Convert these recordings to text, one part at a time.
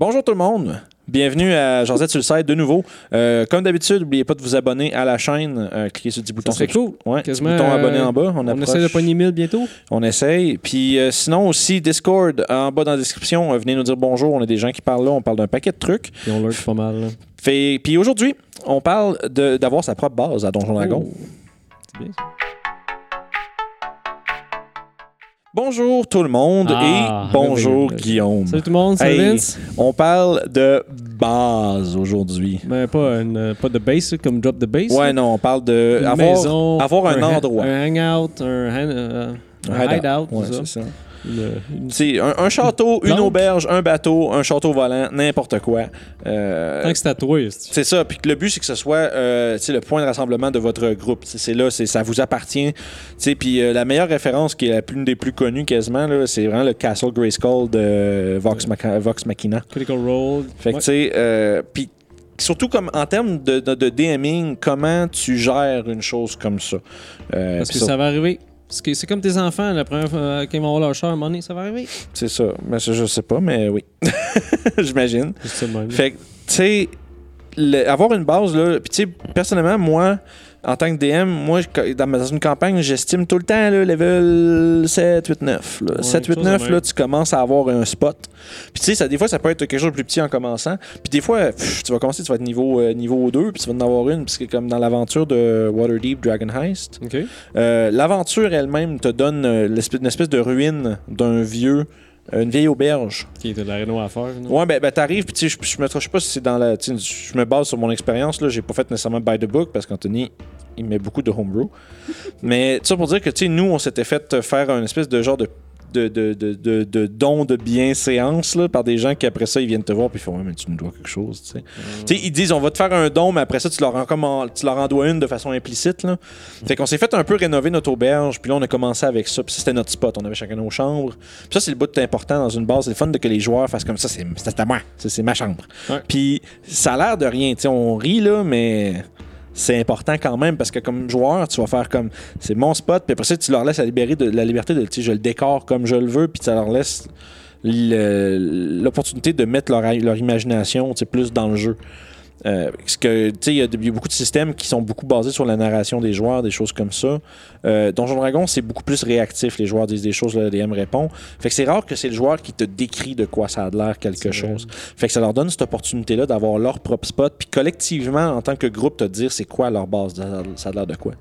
Bonjour tout le monde. Bienvenue à Josette sur le site de nouveau. Euh, comme d'habitude, n'oubliez pas de vous abonner à la chaîne. Euh, cliquez sur le petit bouton. Subs- cool. Ouais, petit bouton euh, abonné en bas. On, On essaie de pogner 1000 bientôt. On essaye. Puis euh, sinon aussi, Discord, en bas dans la description, euh, venez nous dire bonjour. On a des gens qui parlent là. On parle d'un paquet de trucs. Puis on lurk pas mal. là. Fait, puis aujourd'hui, on parle de- d'avoir sa propre base à Donjon Dragon. Oh. C'est bien ça. Bonjour tout le monde Ah, et bonjour merveilleux. Guillaume. Salut tout le monde, c'est Hey. Vince. On parle de base aujourd'hui. Mais pas, une, pas de base, comme drop the base. Ouais, non, on parle de Une avoir, maison, avoir un, endroit. Un hangout, un, euh, un Un hideout, Ouais, c'est ça. C'est un, un château, une auberge, un bateau, un château volant, n'importe quoi. Euh, Tant que c'est à toi, c'est- ça. Puis le but, c'est que ce soit euh, le point de rassemblement de votre groupe. C'est là, ça vous appartient. Puis euh, la meilleure référence, qui est la plus, une des plus connues quasiment, c'est vraiment le Castle Grayskull de Vox, Maca- Vox Machina. Critical Role. Fait que, Ouais. tu sais, euh, puis surtout comme en termes de, de, de DMing, comment tu gères une chose comme ça? Parce que ça- ça va arriver. Parce que c'est comme tes enfants, la première fois qu'ils vont avoir leur char, à un moment donné, ça va arriver. C'est ça. Mais ça, je sais pas, mais oui. J'imagine. Fait que, tu sais, le- avoir une base, là, puis tu sais, personnellement, moi, en tant que DM, moi, dans, une campagne, j'estime tout le temps, là, level 7, 8, 9. Là. Ouais, 7, 8, quelque chose de 9, même. là, tu commences à avoir un spot. Puis tu sais, ça, des fois, ça peut être quelque chose de plus petit en commençant. Puis des fois, pff, tu vas commencer, tu vas être niveau, euh, niveau 2, puis tu vas en avoir une, puisque comme dans l'aventure de Waterdeep Dragon Heist, euh, l'aventure elle-même te donne euh, une espèce de ruine d'un vieux, une vieille auberge. Qui était de la réno à faire. non? Ouais, ben, ben t'arrives, puis tu sais, je, je me je sais pas si c'est dans la. Je me base sur mon expérience, là. J'ai pas fait nécessairement by the book parce qu'Anthony, il met beaucoup de homebrew. Mais ça pour dire que, tu sais, nous, on s'était fait faire un espèce de genre de. De, de, de, de, de don de bienséance là, par des gens qui après ça ils viennent te voir puis ils font ouais mais tu nous dois quelque chose tu sais. Tu sais, ils disent on va te faire un don mais après ça tu leur en, tu leur en dois une de façon implicite là. fait qu'on s'est fait un peu rénover notre auberge puis là on a commencé avec ça. Puis ça, c'était notre spot. On avait chacun nos chambres. Puis ça c'est le bout important dans une base. C'est le fun de que les joueurs fassent comme ça. C'est à moi. C'est c'est ma chambre. Ouais. puis ça a l'air de rien. Tu sais on rit là mais c'est important quand même parce que comme joueur, tu vas faire comme c'est mon spot, puis après ça, tu leur laisses la, libérer de, la liberté de je le décore comme je le veux, puis ça leur laisse l'opportunité de mettre leur, leur imagination plus dans le jeu. Euh, parce que, tu sais, il y, y a beaucoup de systèmes qui sont beaucoup basés sur la narration des joueurs, des choses comme ça. Euh, Donjon Dragon, c'est beaucoup plus réactif. Les joueurs disent des choses, le DM répond. Fait que c'est rare que c'est le joueur qui te décrit de quoi ça a l'air quelque vrai. chose. Fait que ça leur donne cette opportunité-là d'avoir leur propre spot, puis collectivement, en tant que groupe, te dire c'est quoi leur base, ça a l'air de quoi.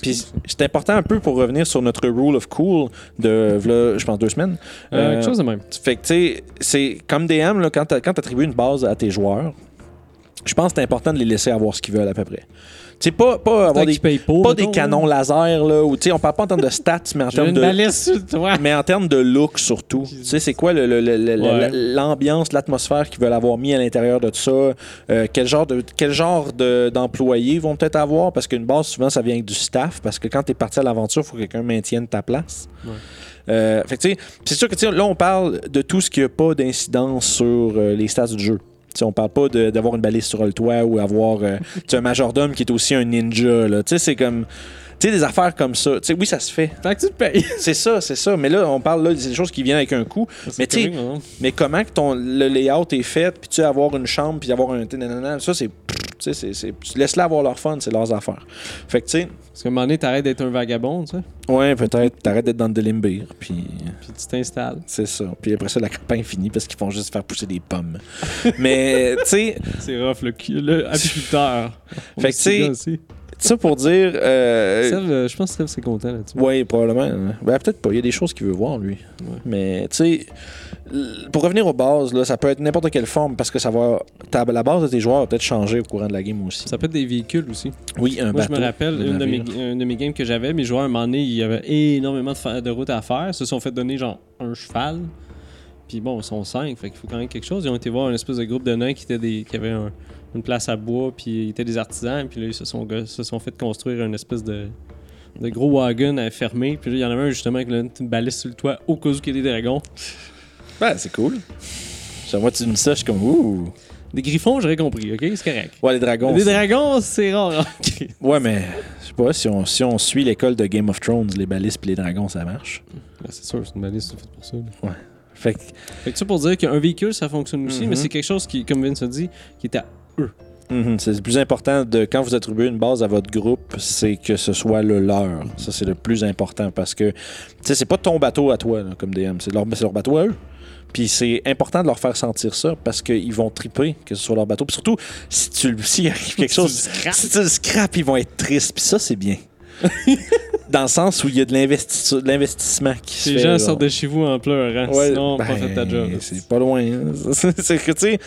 Puis c'est important un peu pour revenir sur notre rule of cool de, je pense, deux semaines. Euh, Euh, quelque chose de même. fait que, tu sais, c'est comme DM, là, quand tu attribues une base à tes joueurs, je pense que c'est important de les laisser avoir ce qu'ils veulent à peu près. Tu sais, pas, pas avoir des, qu'ils payent pour, pas mettons, des canons laser, là, ou tu sais, on parle pas en termes de stats, mais en termes de. balise sur toi. Mais en termes de look surtout. Tu sais, c'est quoi Ouais. l'ambiance, l'atmosphère qu'ils veulent avoir mis à l'intérieur de tout ça? Euh, quel genre de quel genre de- d'employés vont peut-être avoir? Parce qu'une base, souvent, ça vient avec du staff. Parce que quand tu es parti à l'aventure, il faut que quelqu'un maintienne ta place. Ouais. Euh, fait que, tu sais, c'est sûr que là, on parle de tout ce qui n'a pas d'incidence sur euh, les stats du jeu. Tu sais, on parle pas d'avoir une balise sur le toit ou avoir euh, un majordome qui est aussi un ninja. c'est comme. Tu sais, des affaires comme ça. Oui, ça se fait. Tant que tu te payes. C'est ça, c'est ça. Mais là, on parle là, des choses qui viennent avec un coût. Mais non? mais comment que ton, le layout est fait, puis tu avoir une chambre, puis avoir un... Ça, c'est... Tu sais, c'est- c'est- tu laisses-les avoir leur fun, c'est leurs affaires. Fait que, tu sais, Parce qu'à un moment donné, t'arrêtes d'être un vagabond, tu sais. ouais, peut-être, t'arrêtes d'être dans le délimbir, puis Puis tu t'installes. c'est ça. Puis après ça, la campagne finit parce qu'ils font juste faire pousser des pommes. mais, tu sais, C'est rough, le, cul- le apiculteur. Fait que, tu sais. Ça pour dire... euh, euh, je pense que c'est content là-dessus. Oui, probablement. Ben, peut-être pas. Il y a des choses qu'il veut voir, lui. Ouais. Mais, tu sais, pour revenir aux bases, là, ça peut être n'importe quelle forme parce que ça va. la base de tes joueurs va peut-être changer au courant de la game aussi. Ça peut être des véhicules aussi. Oui, un Moi, bateau. je me rappelle, un une de, mes, une de mes games que j'avais, mes joueurs, à un moment donné, il y avait énormément de, de routes à faire. Ils se sont fait donner genre un cheval. Puis bon, ils sont cinq, fait qu'il faut quand même quelque chose. Ils ont été voir un espèce de groupe de nains qui, des, qui avait un- une place à bois, puis ils étaient des artisans. Puis là, ils se sont, se sont fait construire une espèce de, de gros wagon à fermer. Puis là, il y en avait un justement avec une balise sur le toit au cas où il y a des dragons. Ouais, c'est cool. Vois, tu me ça, je suis comme, ouh. Des griffons, j'aurais compris, ok? C'est correct. Ouais, les dragons. Des dragons, c'est rare. ok. Ouais, mais je sais pas, si on, si on suit l'école de Game of Thrones, les balises puis les dragons, ça marche. Ouais, c'est sûr, c'est une balise, c'est fait pour ça. là. Fait que, Fait que ça pour dire qu'un véhicule, ça fonctionne aussi, Mhm. mais c'est quelque chose qui, comme Vince a dit, qui est à mhm, c'est le plus important de quand vous attribuez une base à votre groupe, c'est que ce soit le leur. Ça, c'est le plus important parce que, tu sais, c'est pas ton bateau à toi, là, comme DM, c'est leur, bateau à eux. Puis c'est important de leur faire sentir ça parce qu'ils vont triper que ce soit leur bateau. Puis surtout, si tu s'il arrive quelque chose, si tu le scrapes, ils vont être tristes. Puis ça, c'est bien. Dans le sens où il y a de l'investi- de l'investissement qui se Les fait. gens genre. sortent de chez vous en pleurant, Ouais, sinon ben, pas fait ta job. C'est pas loin. hein. c'est que, tu sais.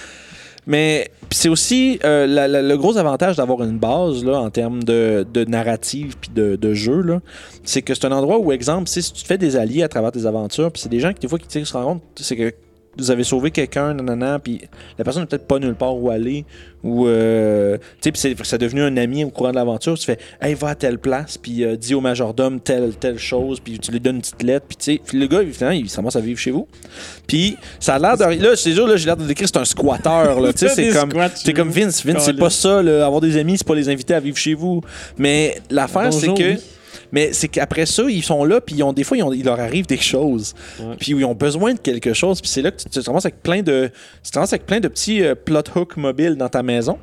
Mais c'est aussi euh, le gros avantage d'avoir une base là, en termes de, de narrative puis de, de jeu, c'est que c'est un endroit où, exemple, si tu te fais des alliés à travers tes aventures, puis c'est des gens qui, des fois, qui se rendent compte, c'est que vous avez sauvé quelqu'un, nanana, puis la personne n'est peut-être pas nulle part où aller, ou, euh, tu sais, puis c'est- c'est devenu un ami au courant de l'aventure, tu fais, hey, va à telle place, puis euh, dis au majordome telle, telle chose, puis tu lui donnes une petite lettre, puis tu sais, le gars, finalement, il commence à vivre chez vous. Puis ça a l'air de. Là, je te là, j'ai l'air de décrire, c'est un squatter, là, tu sais, c'est comme. C'est comme. Vince. Vince, c'est pas ça, là, avoir des amis, c'est pas les inviter à vivre chez vous. Mais l'affaire, c'est que. oui. Mais c'est qu'après ça, ils sont là, puis ils ont, des fois, ils ont- il leur arrive des choses. Puis ils ont besoin de quelque chose. Puis c'est là que tu, tu te ramasses avec plein de, tu te ramasses avec plein de petits euh, plot hooks mobiles dans ta maison.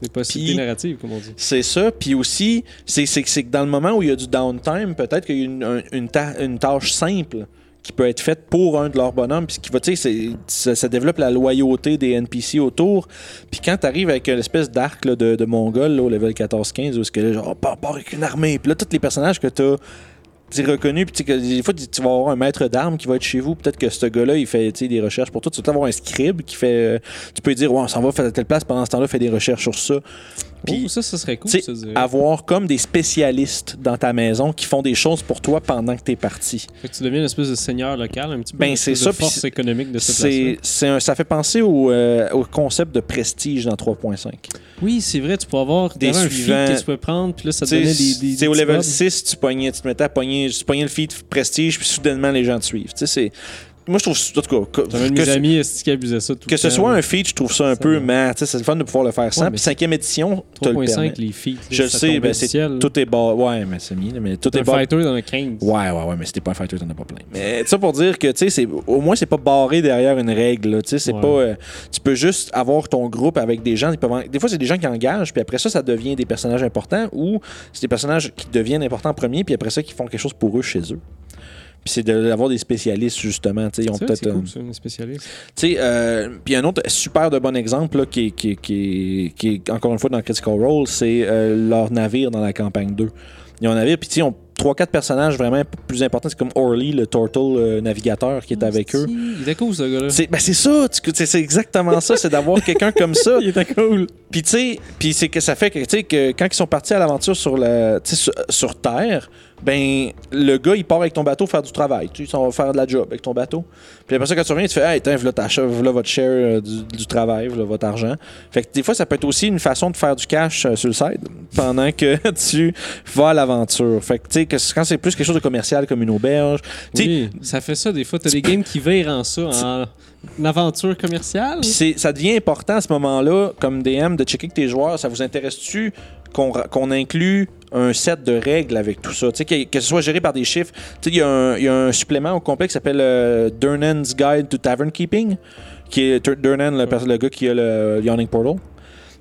Des possibilités Puis- narratives, comme on dit. C'est ça. Puis aussi, c'est que dans le moment où il y a du downtime, peut-être qu'il y a une, un- une, ta- une tâche simple qui peut être faite pour un de leurs bonhommes, puis tu sais, ça, développe la loyauté des NPC autour. Puis quand tu arrives avec une espèce d'arc de, de mongol au level 14-15, où ce que genre, part, part avec une armée, puis là, tous les personnages que tu as reconnus, puis tu sais, que des fois, tu vas avoir un maître d'armes qui va être chez vous. Peut-être que ce gars-là, il fait des recherches pour toi. Tu vas avoir un scribe qui fait. euh, tu peux dire, ouais, on s'en va faire telle place, pendant ce temps-là, fait des recherches sur ça. Puis, oh, ça, ça serait cool, ça, avoir comme des spécialistes dans ta maison qui font des choses pour toi pendant que tu es parti. Fait que tu deviens une espèce de seigneur local, un petit peu. Ben, c'est ça, de force économique de cette place un- ça fait penser au, euh, au concept de prestige dans 3.5. Oui, c'est vrai, tu peux avoir Des un suivants. feat que tu peux prendre, puis là, ça te donnait des. des, au level mobs. 6, tu, pognais, tu te mettais à pogner, tu pognais le feat prestige, puis soudainement les gens te suivent. Tu sais, c'est, moi, je trouve, en tout cas, que, mes ce- amis abusait ça tout que le ce soit un feat, je trouve ça un Ça peu, mais c'est le fun de pouvoir le faire sans. Puis cinquième édition, tu le permets. 3.5, les feats. Je le sais, ben, c'est, tout est bas. Ouais, mais c'est mis, mais tout est bas. fighter le 15. Ouais, ouais, ouais, mais c'était pas un fighter, t'en as pas plein. Mais ça pour dire que, tu sais, au moins, c'est pas barré derrière une règle. Tu sais, c'est Ouais. pas. euh, tu peux juste avoir ton groupe avec des gens. ils peuvent en- Des fois, c'est des gens qui engagent, puis après ça, ça devient des personnages importants, ou c'est des personnages qui deviennent importants en premier, puis après ça, qui font quelque chose pour eux chez eux. Puis c'est d'avoir des spécialistes, justement. Ils ont peut-être. c'est cool, spécialiste. tu sais, euh, puis un autre super de bon exemple là, qui, est- qui, est- qui, est- qui est encore une fois dans Critical Role, c'est euh, leur navire dans la campagne 2. Ils ont un navire, puis ils ont 3-4 personnages vraiment plus importants. C'est comme Orly, le Turtle euh, navigateur qui est avec eux. Il était cool, ce gars-là. C'est ben c'est ça, tu- c'est c'est exactement ça, c'est d'avoir quelqu'un comme ça. Il était cool. Puis tu sais, puis c'est que ça fait que tu sais que quand ils sont partis à l'aventure sur la sur, sur terre, ben le gars il part avec ton bateau faire du travail, tu sais, il va faire de la job avec ton bateau. Puis après ça quand tu reviens, tu fais hey, tiens, voilà, votre share euh, du, du travail, voilà votre argent. Fait que des fois ça peut être aussi une façon de faire du cash euh, sur le side pendant que tu vas à l'aventure. Fait que tu sais que quand c'est plus quelque chose de commercial comme une auberge, tu Oui, ça fait ça des fois. T'as des games qui virent en ça, en une aventure commerciale. Puis ça devient important à ce moment-là, comme DM, de checker que tes joueurs, ça vous intéresse-tu qu'on inclue un set de règles avec tout ça? Tu sais, que, que ce soit géré par des chiffres. Tu sais, il y, a un- il y a un supplément au complet qui s'appelle euh, Durnan's Guide to Tavern Keeping, qui est Durnan, le, gars qui a le Yawning Portal.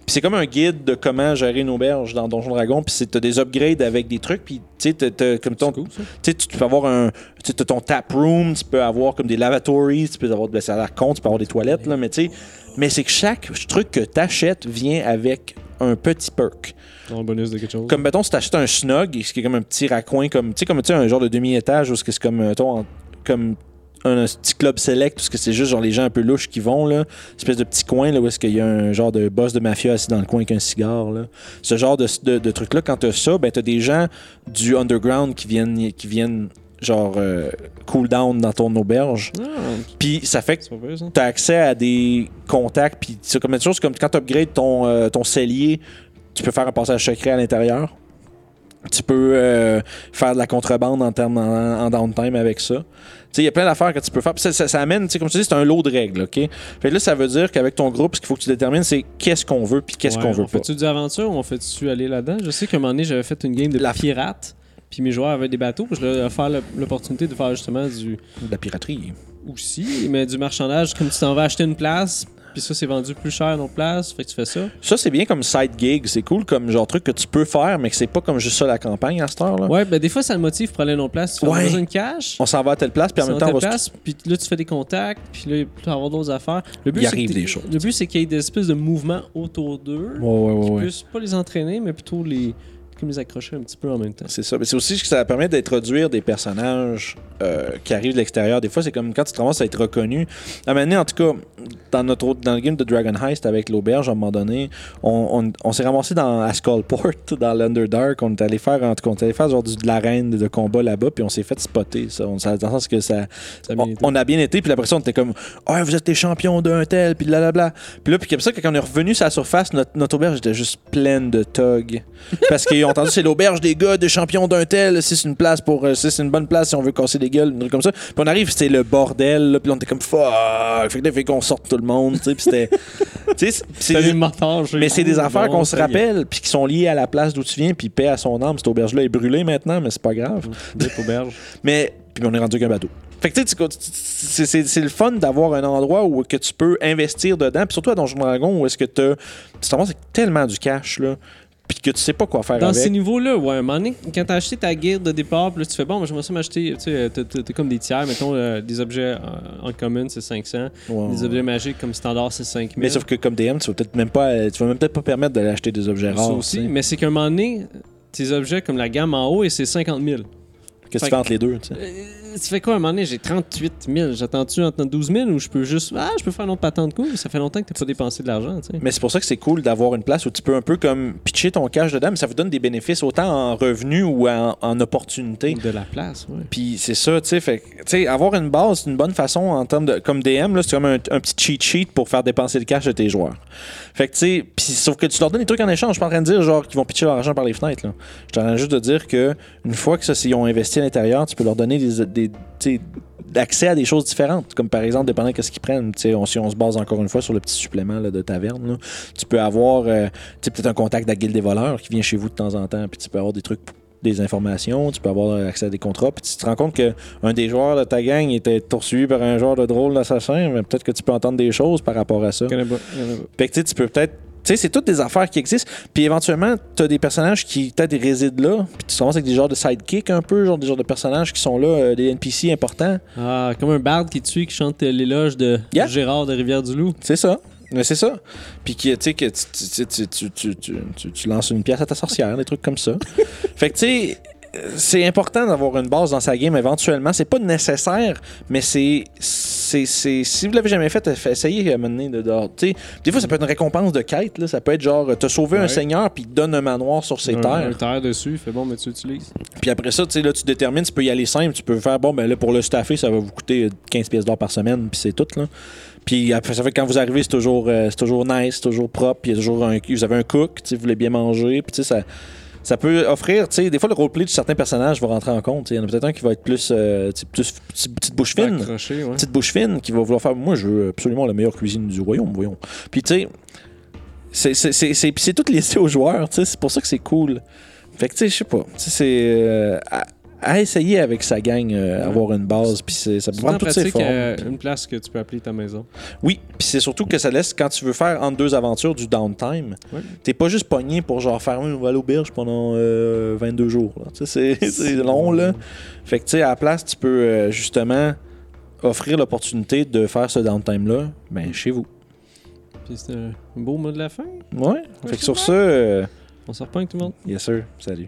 Puis c'est comme un guide de comment gérer une auberge dans Donjon Dragon. Puis c'est- t'as des upgrades avec des trucs. Puis tu sais, comme ton, cool, tu peux avoir un. Tu ton tap room, tu peux avoir comme des lavatories, tu peux avoir ben, ça a l'air con, tu peux avoir des toilettes, là, mais tu sais. Mais c'est que chaque truc que tu achètes vient avec un petit perk. Le bonus de quelque chose. Comme, mettons, si tu achètes un snug, ce qui est comme un petit raccoin, comme, tu sais, comme tu un genre de demi-étage, où c'est c'est comme, mettons, en- comme un, un petit club select, parce que c'est juste genre les gens un peu louches qui vont, là. Une espèce de petit coin, là, où est-ce qu'il y a un genre de boss de mafia assis dans le coin avec un cigare, là. Ce genre de, de, de truc-là, quand t'as ça, ben t'as des gens du underground qui viennent, qui viennent genre, euh, cool down dans ton auberge. Ah, Puis ça fait que tu as accès à des contacts. Puis c'est comme une chose comme quand tu upgrades ton, euh, ton cellier, tu peux faire un passage secret à l'intérieur. Tu peux euh, faire de la contrebande en termes en, en downtime avec ça. Tu sais, il y a plein d'affaires que tu peux faire. Ça, ça- ça amène, tu sais, comme tu dis, c'est un lot de règles, OK? Fait que là, ça veut dire qu'avec ton groupe, ce qu'il faut que tu détermines, c'est qu'est-ce qu'on veut puis qu'est-ce Ouais, qu'on veut on pas. fait-tu des aventures ou on fait-tu aller là-dedans? Je sais qu'à un moment donné, j'avais fait une game de La- pirates, puis mes joueurs avaient des bateaux, je leur ai offert l'opportunité de faire justement du. De la piraterie. aussi, mais du marchandage, comme tu t'en vas acheter une place, puis ça, c'est vendu plus cher notre place, fait que tu fais ça. Ça, c'est bien comme side gig. C'est cool comme genre truc que tu peux faire, mais que c'est pas comme juste ça la campagne à cette heure-là. Ouais, ben des fois, ça le motive pour aller dans place. Tu fais Ouais. une cache. On s'en va à telle place, puis en même temps, on va place, puis là, tu fais des contacts, puis là, tu vas avoir d'autres affaires. Le but, Il arrive des choses. Le but, c'est qu'il y ait des espèces de mouvements autour d'eux. Ouais, ouais, ouais, ouais. Plus pas les entraîner, mais plutôt les comme les accrocher un petit peu en même temps. C'est ça. Mais c'est aussi que ça permet d'introduire des personnages euh, qui arrivent de l'extérieur. Des fois, c'est comme quand tu te commences à être reconnu. À un moment donné, en tout cas, dans, notre autre- dans le game de Dragon Heist avec l'auberge, à un moment donné, on, on- on s'est ramassé dans à Skullport, dans l'Underdark. On est allé faire, en tout cas, on est allé faire genre du, de l'arène de combat là-bas, puis on s'est fait spotter. Ça. On, ça, dans le sens que ça, Ça a bien on, a bien été, puis après ça, on était comme Ah, vous êtes les champions d'un tel, puis blablabla. Puis là, puis comme ça, quand on est revenu sur la surface, notre, notre auberge était juste pleine de thugs. Parce qu'ils ont entendu, c'est l'auberge des gars, des champions d'un tel, si c'est une place pour. euh, Si c'est une bonne place si on veut casser des gueules, un truc comme ça. Puis on arrive, c'était le bordel, là, puis on était comme fuck. Fait que fait qu'on sorte tout le monde, tu sais, puis c'était. tu sais, c'est- des- mais c'est des affaires qu'on se rappelle, puis qui sont liées à la place d'où tu viens, puis paix à son âme. Cette auberge-là est brûlée maintenant, mais c'est pas grave. Dip auberge. Mais puis on est rendu qu'un bateau. Fait que tu sais, c'est- le fun d'avoir un endroit où que tu peux investir dedans, puis surtout à Donjon Dragon où est-ce que t'as- tu avec tellement du cash là, puis que tu sais pas quoi faire Dans avec. ces niveaux-là, ouais, à un moment donné, quand t'as acheté ta guilde de départ, puis là, tu fais bon, moi, j'aimerais ça m'acheter, tu sais, t'as comme des tiers, mettons, euh, des objets en, en commun, c'est 500, Ouais, des objets magiques comme standard, c'est 5000. Mais sauf que comme DM, tu vas peut-être même pas, euh, tu vas même peut-être pas permettre d'aller acheter des objets Ça rares. aussi, tu sais. mais c'est qu'à un moment donné, tes objets comme la gamme en haut, et c'est 50 000. Qu'est-ce que tu fais entre les deux tu sais? Euh, tu fais quoi à un moment donné? J'ai 38 000. J'attends-tu entre 12 000 ou je peux juste. Ah, je peux faire un autre patente de coup? Ça fait longtemps que t'as pas dépensé de l'argent, tu sais. Mais c'est pour ça que c'est cool d'avoir une place où tu peux un peu comme pitcher ton cash dedans, mais ça vous donne des bénéfices autant en revenus ou en, en opportunités. De la place, ouais. Puis c'est ça, tu sais, fait que, tu sais, avoir une base, c'est une bonne façon en termes de. Comme DM, là, c'est comme un, un petit cheat sheet pour faire dépenser le cash de tes joueurs. Fait que, tu sais, puis sauf que tu leur donnes des trucs en échange. Je suis pas en train de dire, genre, qu'ils vont pitcher leur argent par les fenêtres, là. Je suis en train juste de dire que, une fois que ça, s'ils ont investi à l'intérieur, tu peux leur donner des. des tu sais, accès à des choses différentes, comme par exemple, dépendant de ce qu'ils prennent. On, si on se base encore une fois sur le petit supplément là, de taverne, là, tu peux avoir euh, peut-être un contact de la guilde des voleurs qui vient chez vous de temps en temps, puis tu peux avoir des trucs des informations, tu peux avoir accès à des contrats, puis tu te rends compte que un des joueurs de ta gang était poursuivi par un joueur de drôle d'assassin, mais peut-être que tu peux entendre des choses par rapport à ça. Fait que tu peux peut-être. Tu sais, c'est toutes des affaires qui existent. Puis éventuellement, tu as des personnages qui peut-être résident là. Puis tu commences avec des genres de sidekicks un peu, genre des genres de personnages qui sont là, euh, des NPC importants. Ah, comme un barde qui tue, qui chante euh, l'éloge de Yeah. Gérard de Rivière-du-Loup. C'est ça. Mais c'est ça. Puis qui, tu sais, que tu, tu, tu, tu, tu, tu, tu- tu lances une pièce à ta sorcière, des trucs comme ça. fait que tu sais. euh, C'est important d'avoir une base dans sa game éventuellement. C'est pas nécessaire, mais c'est. C'est, si vous l'avez jamais fait, fait- essayez à un moment donné de. de- tu sais, des fois, ça peut être une récompense de quête. Là. Ça peut être genre, t'as sauvé un seigneur, puis il te donne un manoir sur ses un, terres. un terre dessus, fait bon, mais tu l'utilises. Puis après ça, tu sais, là, tu détermines, tu peux y aller simple, tu peux faire, bon, ben là, pour le staffer, ça va vous coûter euh, 15 pièces d'or par semaine, puis c'est tout, là. Puis après, ça fait que quand vous arrivez, c'est toujours, euh, c'est toujours nice, c'est toujours propre, puis toujours un, vous avez un cook, vous voulez bien manger, puis tu sais, ça, ça peut offrir, tu sais, des fois, le roleplay de certains personnages va rentrer en compte, il y en a peut-être un qui va être plus, euh, plus petite, petite bouche fine. Accroché, ouais. petite bouche fine qui va vouloir faire moi je veux absolument la meilleure cuisine du royaume voyons. Puis tu sais c'est tout laissé aux joueurs tu sais. C'est pour ça que c'est cool. Fait que tu sais je sais pas. Tu sais, c'est euh, à, essayer avec sa gang euh, avoir une base puis ça peut prendre en toutes ses formes euh, une place que tu peux appeler ta maison. oui puis c'est surtout que ça laisse quand tu veux faire entre deux aventures du downtime Ouais. t'es pas juste pogné pour genre faire une nouvelle auberge pendant euh, 22 jours c'est long là fait que tu sais à la place tu peux euh, justement offrir l'opportunité de faire ce downtime là ben chez vous Puis c'est un beau mot de la fin. Ouais. Fait que sur ça, On se reprend avec tout le monde. yes sir, salut.